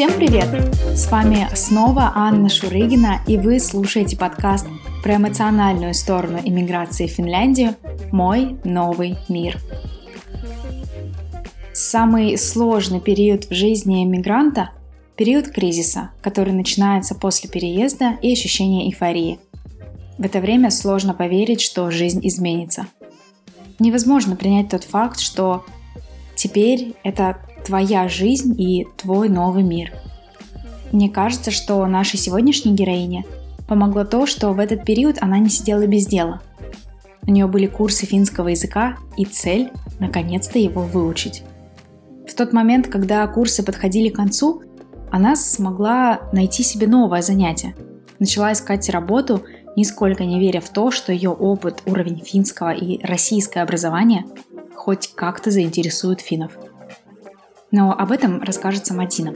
Всем привет! С вами снова Анна Шурыгина, и вы слушаете подкаст про эмоциональную сторону иммиграции в Финляндию «Мой новый мир». Самый сложный период в жизни иммигранта – период кризиса, который начинается после переезда и ощущения эйфории. В это время сложно поверить, что жизнь изменится. Невозможно принять тот факт, что теперь это твоя жизнь и твой новый мир. Мне кажется, что нашей сегодняшней героине помогло то, что в этот период она не сидела без дела. У нее были курсы финского языка и цель – наконец-то его выучить. В тот момент, когда курсы подходили к концу, она смогла найти себе новое занятие. Начала искать работу, нисколько не веря в то, что ее опыт, уровень финского и российское образование хоть как-то заинтересует финнов – но об этом расскажет Мадина.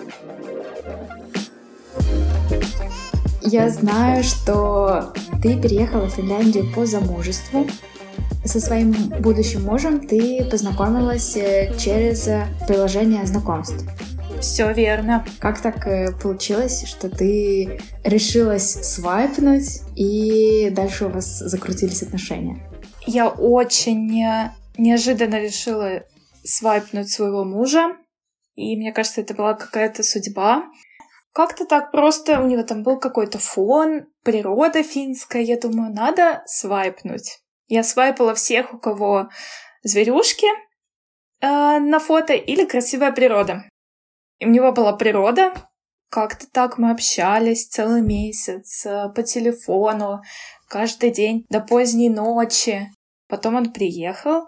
Я знаю, что ты переехала в Финляндию по замужеству. Со своим будущим мужем ты познакомилась э, через э, приложение знакомств. Все верно. Как так э, получилось, что ты решилась свайпнуть, и дальше у вас закрутились отношения? Я очень неожиданно решила свайпнуть своего мужа. И мне кажется, это была какая-то судьба. Как-то так просто у него там был какой-то фон, природа финская. Я думаю, надо свайпнуть. Я свайпала всех, у кого зверюшки э, на фото или красивая природа. И у него была природа. Как-то так мы общались целый месяц э, по телефону, каждый день до поздней ночи. Потом он приехал,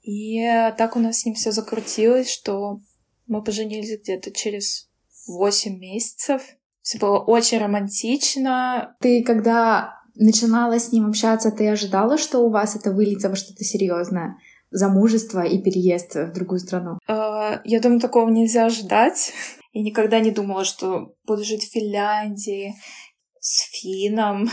и так у нас с ним все закрутилось, что мы поженились где-то через 8 месяцев. Все было очень романтично. Ты когда начинала с ним общаться, ты ожидала, что у вас это выльется во что-то серьезное? Замужество и переезд в другую страну? Uh, я думаю, такого нельзя ожидать. Я никогда не думала, что буду жить в Финляндии с финном.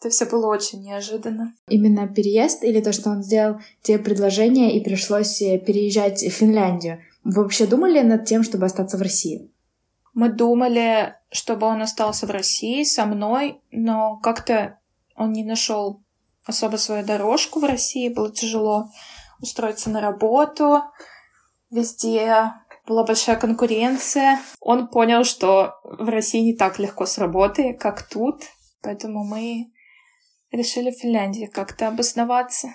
Это все было очень неожиданно. Именно переезд или то, что он сделал тебе предложение и пришлось переезжать в Финляндию? Вы вообще думали над тем, чтобы остаться в России? Мы думали, чтобы он остался в России со мной, но как-то он не нашел особо свою дорожку в России, было тяжело устроиться на работу, везде была большая конкуренция. Он понял, что в России не так легко с работой, как тут, поэтому мы решили в Финляндии как-то обосноваться.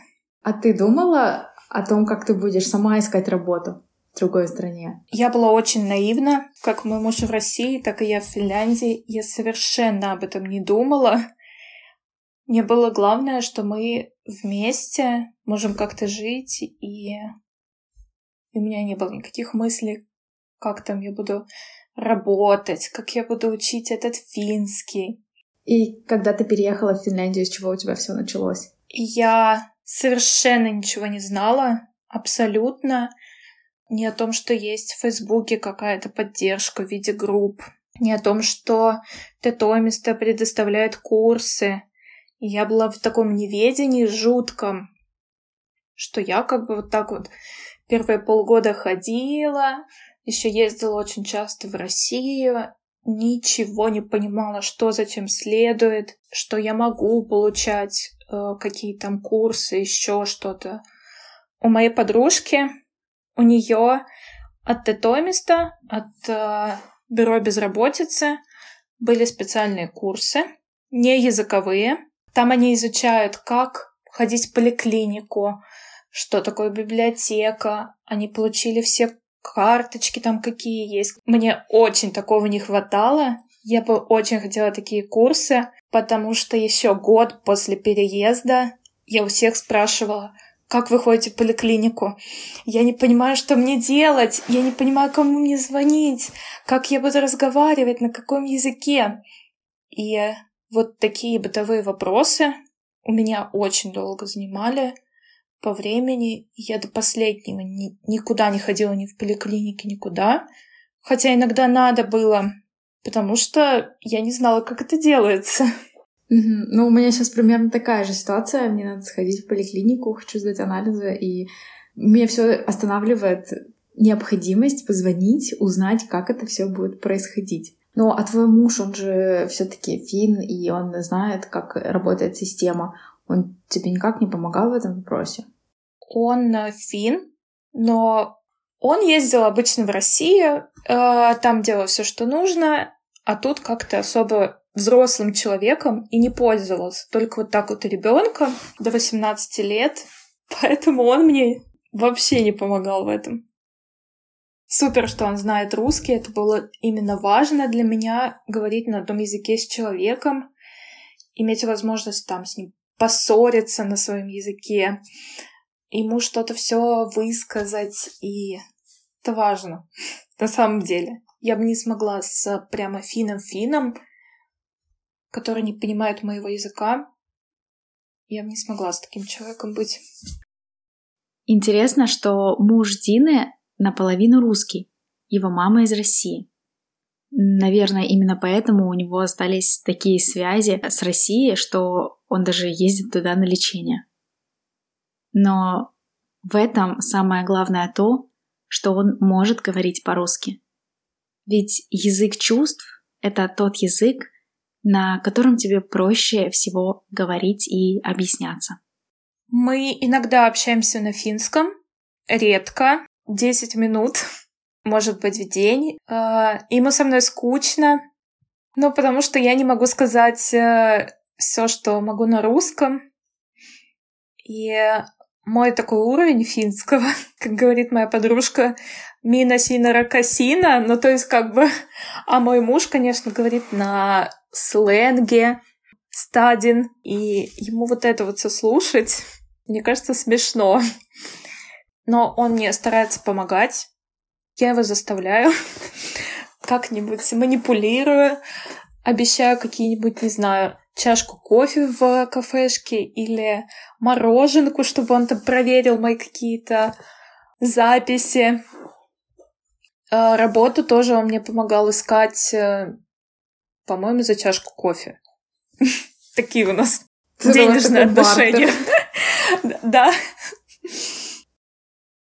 А ты думала о том, как ты будешь сама искать работу? В другой стране. Я была очень наивна, как мой муж в России, так и я в Финляндии. Я совершенно об этом не думала. Мне было главное, что мы вместе можем как-то жить, и... и у меня не было никаких мыслей, как там я буду работать, как я буду учить этот финский. И когда ты переехала в Финляндию, с чего у тебя все началось? Я совершенно ничего не знала, абсолютно не о том, что есть в Фейсбуке какая-то поддержка в виде групп, не о том, что Тетомиста предоставляет курсы. И я была в таком неведении жутком, что я как бы вот так вот первые полгода ходила, еще ездила очень часто в Россию, ничего не понимала, что зачем следует, что я могу получать, э, какие там курсы, еще что-то. У моей подружки у нее от Тетомиста, от э, бюро безработицы были специальные курсы, не языковые. Там они изучают, как ходить в поликлинику, что такое библиотека. Они получили все карточки там какие есть. Мне очень такого не хватало. Я бы очень хотела такие курсы, потому что еще год после переезда я у всех спрашивала, как вы ходите в поликлинику? Я не понимаю, что мне делать. Я не понимаю, кому мне звонить. Как я буду разговаривать, на каком языке. И вот такие бытовые вопросы у меня очень долго занимали по времени. Я до последнего ни, никуда не ходила, ни в поликлинике, никуда. Хотя иногда надо было, потому что я не знала, как это делается. Ну, у меня сейчас примерно такая же ситуация. Мне надо сходить в поликлинику, хочу сдать анализы, и меня все останавливает необходимость позвонить, узнать, как это все будет происходить. Ну, а твой муж, он же все-таки фин, и он знает, как работает система. Он тебе никак не помогал в этом вопросе? Он э, фин, но он ездил обычно в Россию, э, там делал все, что нужно, а тут как-то особо взрослым человеком и не пользовался. Только вот так вот ребенком до 18 лет. Поэтому он мне вообще не помогал в этом. Супер, что он знает русский. Это было именно важно для меня говорить на одном языке с человеком, иметь возможность там с ним поссориться на своем языке, ему что-то все высказать, и это важно на самом деле. Я бы не смогла с прямо финном-финном, который не понимает моего языка, я бы не смогла с таким человеком быть. Интересно, что муж Дины наполовину русский. Его мама из России. Наверное, именно поэтому у него остались такие связи с Россией, что он даже ездит туда на лечение. Но в этом самое главное то, что он может говорить по-русски. Ведь язык чувств — это тот язык, на котором тебе проще всего говорить и объясняться. Мы иногда общаемся на финском, редко, 10 минут, может быть, в день. А, ему со мной скучно, ну, потому что я не могу сказать э, все, что могу на русском. И мой такой уровень финского, как говорит моя подружка, мина сина ракасина, ну то есть как бы... А мой муж, конечно, говорит на сленге стадин, и ему вот это вот все слушать, мне кажется, смешно но он мне старается помогать. Я его заставляю как-нибудь, манипулирую, обещаю какие-нибудь, не знаю, чашку кофе в кафешке или мороженку, чтобы он там проверил мои какие-то записи. А, работу тоже он мне помогал искать, э, по-моему, за чашку кофе. Такие у нас денежные отношения. Да.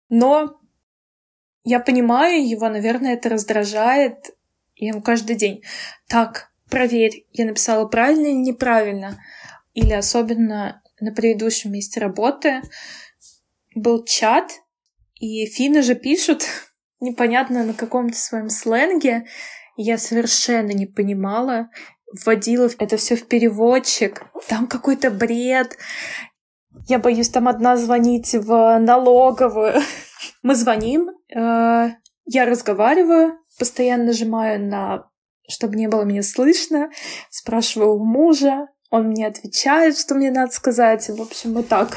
Но я понимаю его, наверное, это раздражает. Я ему каждый день. Так, проверь, я написала правильно или неправильно. Или особенно на предыдущем месте работы был чат, и финны же пишут непонятно на каком-то своем сленге. Я совершенно не понимала, вводила это все в переводчик. Там какой-то бред. Я боюсь там одна звонить в налоговую. Мы звоним, э, я разговариваю, постоянно нажимаю на чтобы не было меня слышно, спрашиваю у мужа, он мне отвечает, что мне надо сказать. В общем, вот так.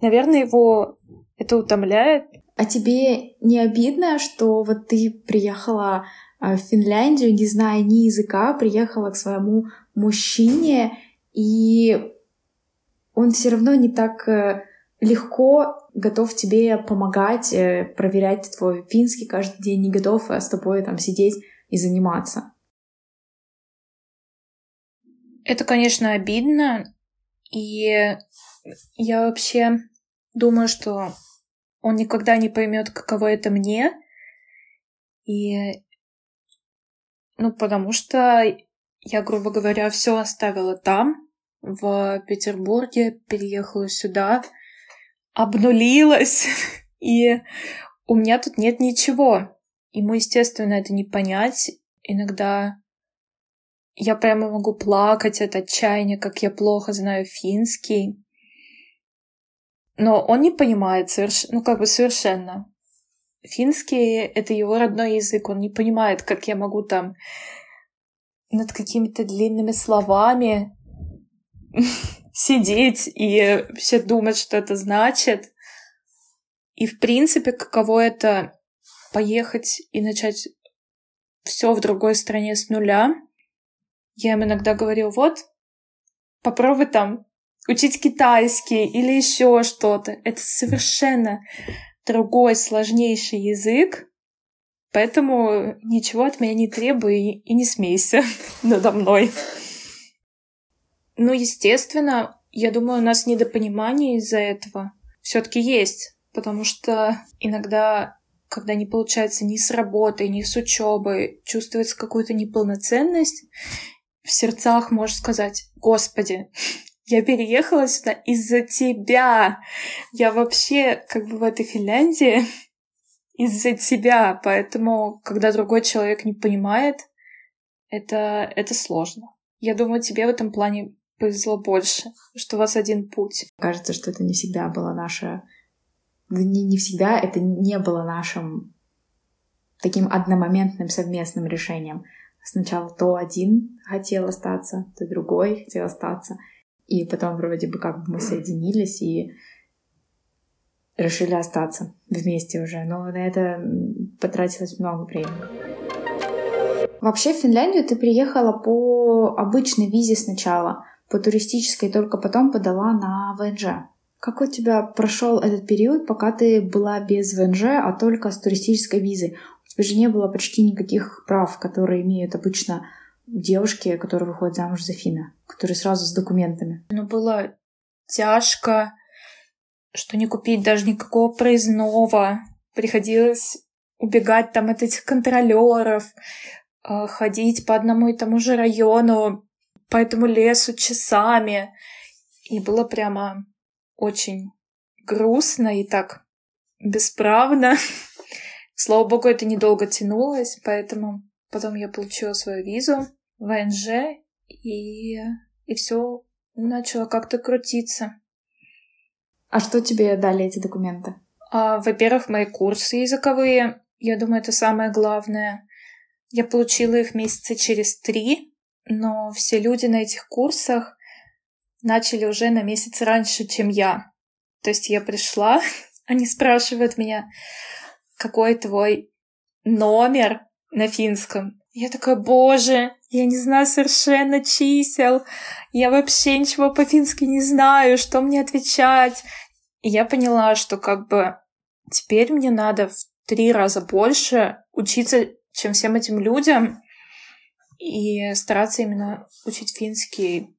Наверное, его это утомляет. А тебе не обидно, что вот ты приехала в Финляндию, не зная ни языка, приехала к своему мужчине, и он все равно не так э, легко готов тебе помогать, э, проверять твой финский каждый день, не готов с тобой там сидеть и заниматься. Это, конечно, обидно, и я вообще думаю, что он никогда не поймет, каково это мне. И ну, потому что я, грубо говоря, все оставила там, в Петербурге, переехала сюда, обнулилась, и у меня тут нет ничего. Ему, естественно, это не понять. Иногда я прямо могу плакать от отчаяния, как я плохо знаю финский. Но он не понимает соверш... ну как бы совершенно. Финский — это его родной язык, он не понимает, как я могу там над какими-то длинными словами сидеть и все думать, что это значит. И, в принципе, каково это поехать и начать все в другой стране с нуля. Я им иногда говорю, вот, попробуй там учить китайский или еще что-то. Это совершенно другой, сложнейший язык, поэтому ничего от меня не требуй и не смейся надо мной. Ну, естественно, я думаю, у нас недопонимание из-за этого все-таки есть, потому что иногда когда не получается ни с работой, ни с учебой, чувствуется какую-то неполноценность, в сердцах можешь сказать, Господи, я переехала сюда из-за тебя. Я вообще как бы в этой Финляндии из-за тебя. Поэтому, когда другой человек не понимает, это, это сложно. Я думаю, тебе в этом плане повезло больше, что у вас один путь. Кажется, что это не всегда было наше... Не, не всегда это не было нашим таким одномоментным совместным решением. Сначала то один хотел остаться, то другой хотел остаться. И потом вроде бы как бы мы соединились и решили остаться вместе уже. Но на это потратилось много времени. Вообще в Финляндию ты приехала по обычной визе сначала, по туристической, только потом подала на ВНЖ. Как у тебя прошел этот период, пока ты была без ВНЖ, а только с туристической визой? У тебя же не было почти никаких прав, которые имеют обычно девушки, которые выходят замуж за Фина, которые сразу с документами. Ну, было тяжко, что не купить даже никакого проездного. Приходилось убегать там от этих контролеров, э, ходить по одному и тому же району, по этому лесу часами. И было прямо очень грустно и так бесправно. Слава богу, это недолго тянулось, поэтому потом я получила свою визу. ВНЖ, и, и все начало как-то крутиться. А что тебе дали эти документы? А, во-первых, мои курсы языковые. Я думаю, это самое главное. Я получила их месяца через три, но все люди на этих курсах начали уже на месяц раньше, чем я. То есть я пришла, они спрашивают меня, какой твой номер на финском. Я такая, боже, я не знаю совершенно чисел. Я вообще ничего по-фински не знаю, что мне отвечать. И я поняла, что как бы теперь мне надо в три раза больше учиться, чем всем этим людям, и стараться именно учить финский.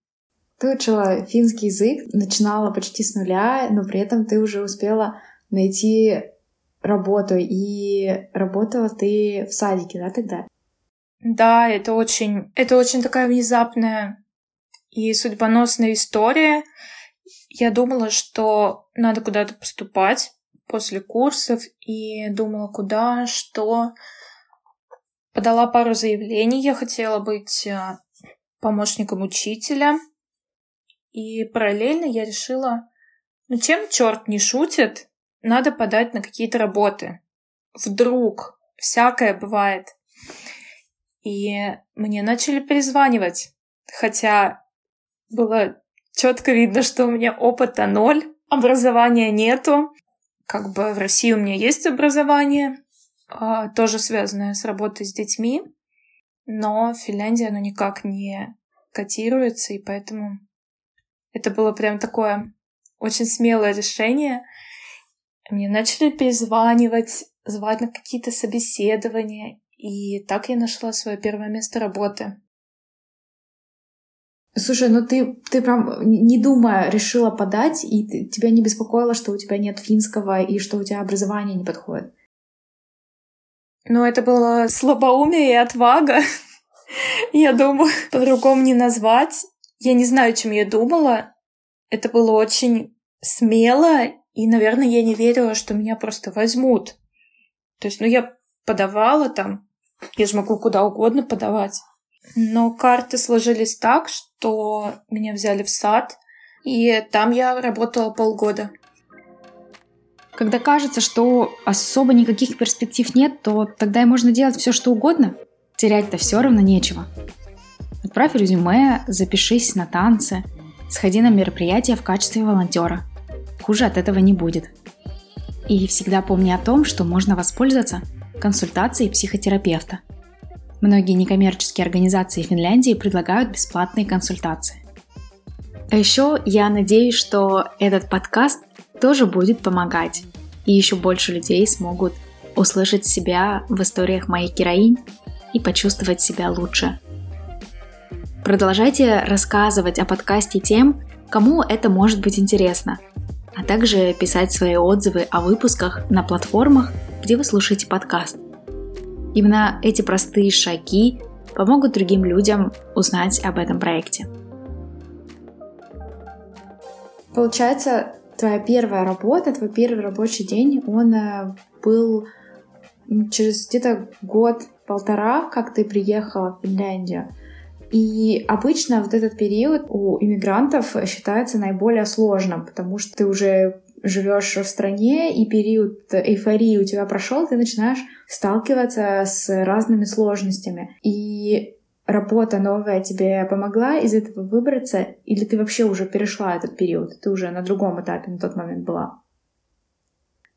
Ты учила финский язык, начинала почти с нуля, но при этом ты уже успела найти работу, и работала ты в садике, да, тогда? Да, это очень, это очень такая внезапная и судьбоносная история. Я думала, что надо куда-то поступать после курсов, и думала, куда, что. Подала пару заявлений, я хотела быть э, помощником учителя. И параллельно я решила, ну чем черт не шутит, надо подать на какие-то работы. Вдруг, всякое бывает. И мне начали перезванивать. Хотя было четко видно, что у меня опыта ноль, образования нету. Как бы в России у меня есть образование, а, тоже связанное с работой с детьми, но в Финляндии оно никак не котируется, и поэтому это было прям такое очень смелое решение. Мне начали перезванивать, звать на какие-то собеседования, и так я нашла свое первое место работы. Слушай, ну ты, ты прям, не думая, решила подать, и ты, тебя не беспокоило, что у тебя нет финского и что у тебя образование не подходит? Ну, это было слабоумие и отвага. Я думаю, по-другому не назвать. Я не знаю, чем я думала. Это было очень смело, и, наверное, я не верила, что меня просто возьмут. То есть, ну, я подавала там я же могу куда угодно подавать. Но карты сложились так, что меня взяли в сад, и там я работала полгода. Когда кажется, что особо никаких перспектив нет, то тогда и можно делать все, что угодно. Терять-то все равно нечего. Отправь резюме, запишись на танцы, сходи на мероприятие в качестве волонтера. Хуже от этого не будет. И всегда помни о том, что можно воспользоваться – консультации психотерапевта. Многие некоммерческие организации Финляндии предлагают бесплатные консультации. А еще я надеюсь, что этот подкаст тоже будет помогать, и еще больше людей смогут услышать себя в историях моих героинь и почувствовать себя лучше. Продолжайте рассказывать о подкасте тем, кому это может быть интересно, а также писать свои отзывы о выпусках на платформах, где вы слушаете подкаст. Именно эти простые шаги помогут другим людям узнать об этом проекте. Получается, твоя первая работа, твой первый рабочий день, он э, был через где-то год-полтора, как ты приехала в Финляндию. И обычно вот этот период у иммигрантов считается наиболее сложным, потому что ты уже живешь в стране, и период эйфории у тебя прошел, ты начинаешь сталкиваться с разными сложностями. И работа новая тебе помогла из этого выбраться, или ты вообще уже перешла этот период, ты уже на другом этапе на тот момент была?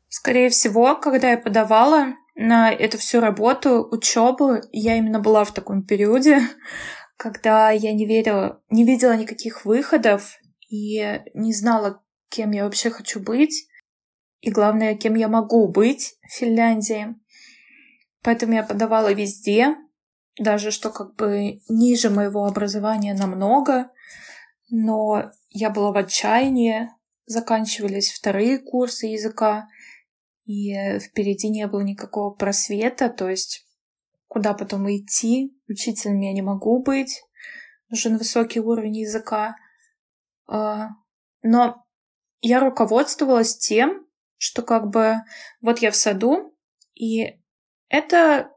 Скорее всего, когда я подавала на эту всю работу, учебу, я именно была в таком периоде, когда я не верила, не видела никаких выходов и не знала, кем я вообще хочу быть, и главное, кем я могу быть в Финляндии. Поэтому я подавала везде, даже что как бы ниже моего образования намного, но я была в отчаянии, заканчивались вторые курсы языка, и впереди не было никакого просвета, то есть куда потом идти, учителем я не могу быть, нужен высокий уровень языка. А, но я руководствовалась тем, что как бы вот я в саду, и это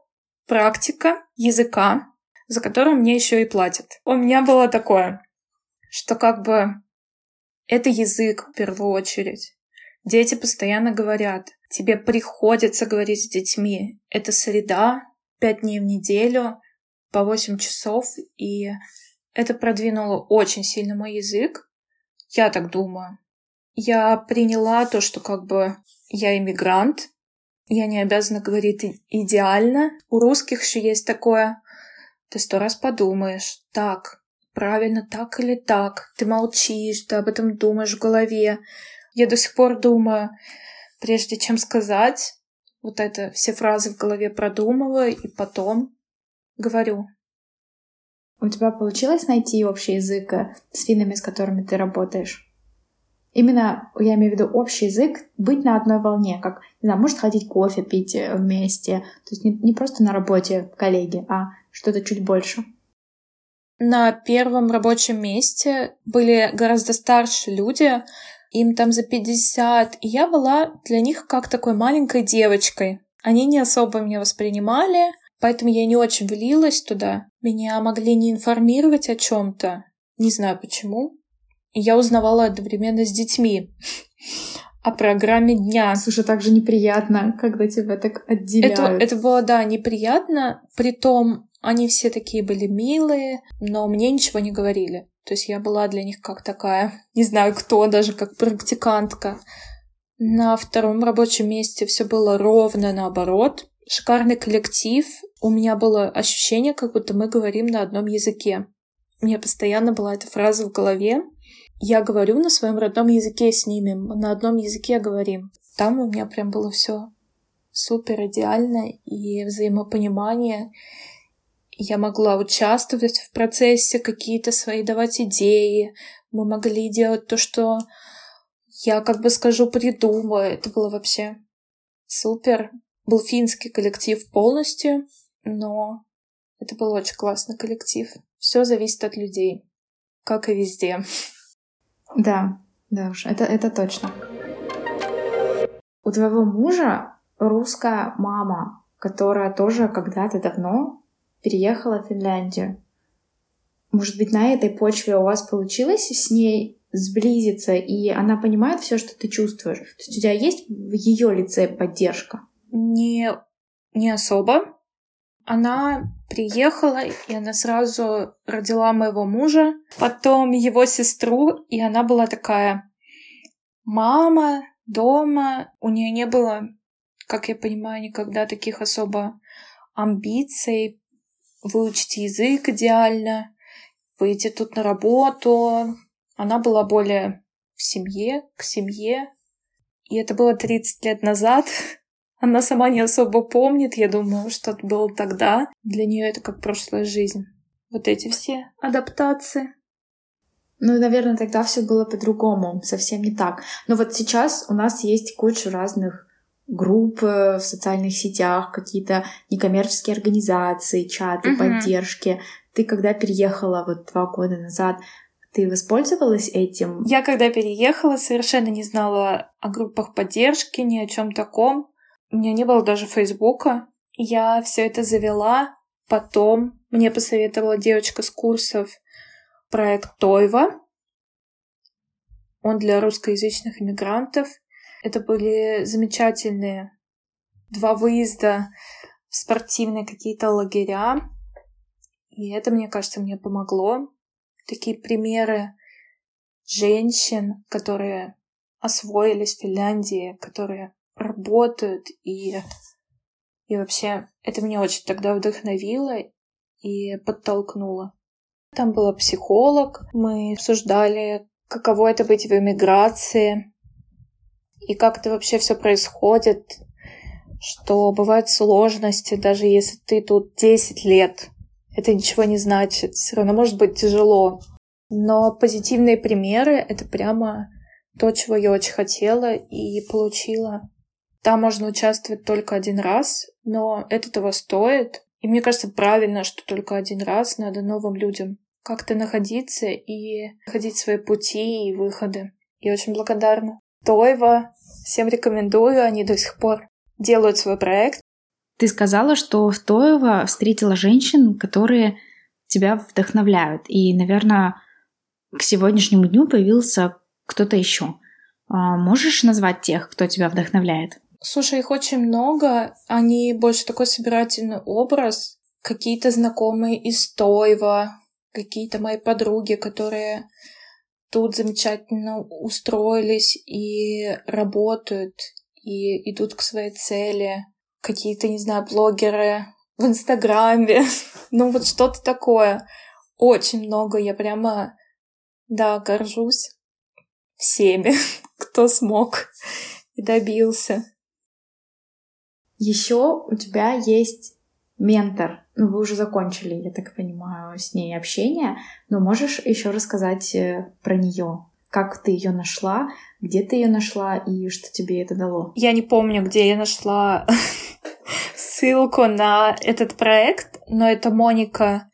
практика языка, за которую мне еще и платят. У меня было такое, что как бы это язык в первую очередь. Дети постоянно говорят, тебе приходится говорить с детьми. Это среда, пять дней в неделю, по восемь часов, и это продвинуло очень сильно мой язык. Я так думаю. Я приняла то, что как бы я иммигрант, я не обязана говорить идеально. У русских еще есть такое. Ты сто раз подумаешь. Так, правильно так или так. Ты молчишь, ты об этом думаешь в голове. Я до сих пор думаю, прежде чем сказать, вот это все фразы в голове продумываю и потом говорю. У тебя получилось найти общий язык э, с финнами, с которыми ты работаешь? Именно, я имею в виду общий язык, быть на одной волне, как, не знаю, может ходить кофе пить э, вместе. То есть не, не просто на работе коллеги, а что-то чуть больше. На первом рабочем месте были гораздо старше люди, им там за 50, и я была для них как такой маленькой девочкой. Они не особо меня воспринимали, поэтому я не очень влилась туда. Меня могли не информировать о чем-то, не знаю почему я узнавала одновременно с детьми о программе дня. Слушай, так же неприятно, когда тебя так отделяют. Это, это было, да, неприятно. Притом они все такие были милые, но мне ничего не говорили. То есть я была для них как такая, не знаю кто, даже как практикантка. На втором рабочем месте все было ровно наоборот. Шикарный коллектив. У меня было ощущение, как будто мы говорим на одном языке. У меня постоянно была эта фраза в голове я говорю на своем родном языке с ними, на одном языке говорим. Там у меня прям было все супер идеально и взаимопонимание. Я могла участвовать в процессе, какие-то свои давать идеи. Мы могли делать то, что я, как бы скажу, придумаю. Это было вообще супер. Был финский коллектив полностью, но это был очень классный коллектив. Все зависит от людей, как и везде. Да, да уж, это, это точно. У твоего мужа русская мама, которая тоже когда-то давно переехала в Финляндию. Может быть, на этой почве у вас получилось с ней сблизиться, и она понимает все, что ты чувствуешь? То есть у тебя есть в ее лице поддержка? Не, не особо. Она приехала, и она сразу родила моего мужа, потом его сестру, и она была такая мама дома. У нее не было, как я понимаю, никогда таких особо амбиций выучить язык идеально, выйти тут на работу. Она была более в семье, к семье. И это было 30 лет назад. Она сама не особо помнит, я думаю, что это было тогда. Для нее это как прошлая жизнь. Вот эти все адаптации. Ну, наверное, тогда все было по-другому, совсем не так. Но вот сейчас у нас есть куча разных группы в социальных сетях, какие-то некоммерческие организации, чаты, угу. поддержки. Ты когда переехала вот два года назад, ты воспользовалась этим? Я когда переехала, совершенно не знала о группах поддержки, ни о чем таком. У меня не было даже Фейсбука. Я все это завела. Потом мне посоветовала девочка с курсов проект Тойва. Он для русскоязычных иммигрантов. Это были замечательные два выезда в спортивные какие-то лагеря. И это, мне кажется, мне помогло. Такие примеры женщин, которые освоились в Финляндии, которые работают и и вообще это меня очень тогда вдохновило и подтолкнуло. Там была психолог, мы обсуждали, каково это быть в эмиграции, и как это вообще все происходит, что бывают сложности, даже если ты тут 10 лет. Это ничего не значит, все равно может быть тяжело. Но позитивные примеры — это прямо то, чего я очень хотела и получила. Там можно участвовать только один раз, но это того стоит. И мне кажется, правильно, что только один раз надо новым людям как-то находиться и находить свои пути и выходы. Я очень благодарна. Тойва, всем рекомендую, они до сих пор делают свой проект. Ты сказала, что в Тоево встретила женщин, которые тебя вдохновляют. И, наверное, к сегодняшнему дню появился кто-то еще. А можешь назвать тех, кто тебя вдохновляет? Слушай, их очень много. Они больше такой собирательный образ. Какие-то знакомые из Тойва, какие-то мои подруги, которые тут замечательно устроились и работают, и идут к своей цели. Какие-то, не знаю, блогеры в Инстаграме. ну вот что-то такое. Очень много. Я прямо, да, горжусь всеми, кто смог и добился. Еще у тебя есть ментор. Ну, вы уже закончили, я так понимаю, с ней общение, но можешь еще рассказать э, про нее? Как ты ее нашла, где ты ее нашла и что тебе это дало? Я не помню, где я нашла ссылку на этот проект, но это Моника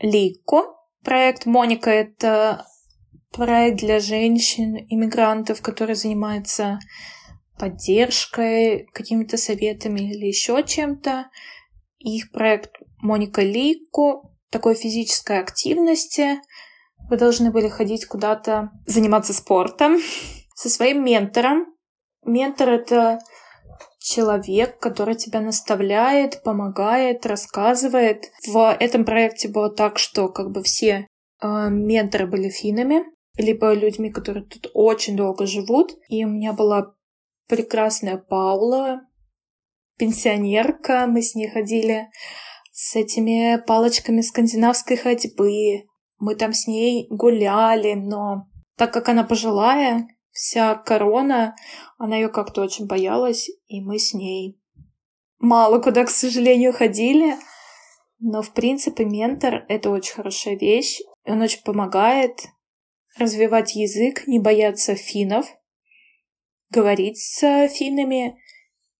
Лико. Проект Моника — это проект для женщин, иммигрантов, который занимается поддержкой, какими-то советами или еще чем-то. Их проект Моника Лико, такой физической активности. Вы должны были ходить куда-то, заниматься спортом со своим ментором. Ментор — это человек, который тебя наставляет, помогает, рассказывает. В этом проекте было так, что как бы все э, менторы были финами, либо людьми, которые тут очень долго живут. И у меня была прекрасная Паула, пенсионерка. Мы с ней ходили с этими палочками скандинавской ходьбы. Мы там с ней гуляли, но так как она пожилая, вся корона, она ее как-то очень боялась, и мы с ней мало куда, к сожалению, ходили. Но, в принципе, ментор — это очень хорошая вещь. Он очень помогает развивать язык, не бояться финнов, говорить с финнами,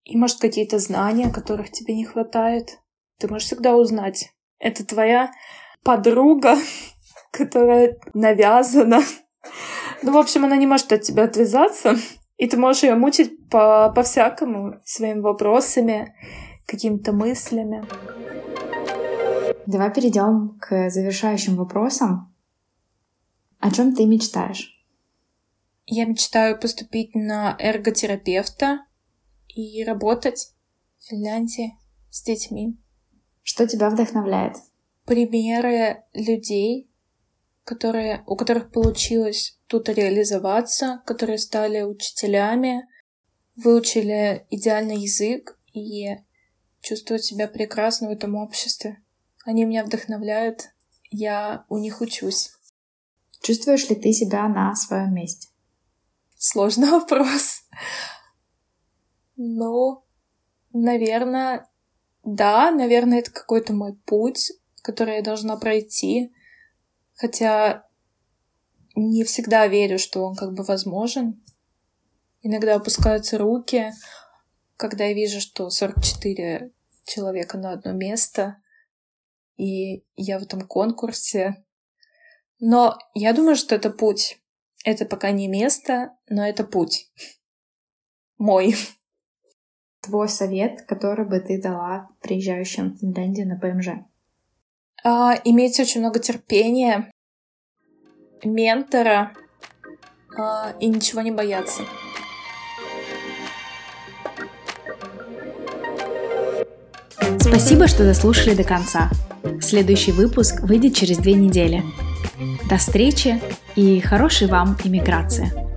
и, может, какие-то знания, которых тебе не хватает. Ты можешь всегда узнать. Это твоя подруга, которая навязана. Ну, в общем, она не может от тебя отвязаться, и ты можешь ее мучить по, по-всякому, своими вопросами, какими-то мыслями. Давай перейдем к завершающим вопросам. О чем ты мечтаешь? Я мечтаю поступить на эрготерапевта и работать в Финляндии с детьми. Что тебя вдохновляет? Примеры людей, которые, у которых получилось тут реализоваться, которые стали учителями, выучили идеальный язык и чувствуют себя прекрасно в этом обществе. Они меня вдохновляют, я у них учусь. Чувствуешь ли ты себя на своем месте? Сложный вопрос. Ну, наверное, да, наверное, это какой-то мой путь, который я должна пройти. Хотя не всегда верю, что он как бы возможен. Иногда опускаются руки, когда я вижу, что 44 человека на одно место, и я в этом конкурсе. Но я думаю, что это путь. Это пока не место, но это путь. Мой. Твой совет, который бы ты дала приезжающим в Финляндию на ПМЖ? А, иметь очень много терпения, ментора а, и ничего не бояться. Спасибо, что дослушали до конца. Следующий выпуск выйдет через две недели. До встречи и хорошей вам иммиграции!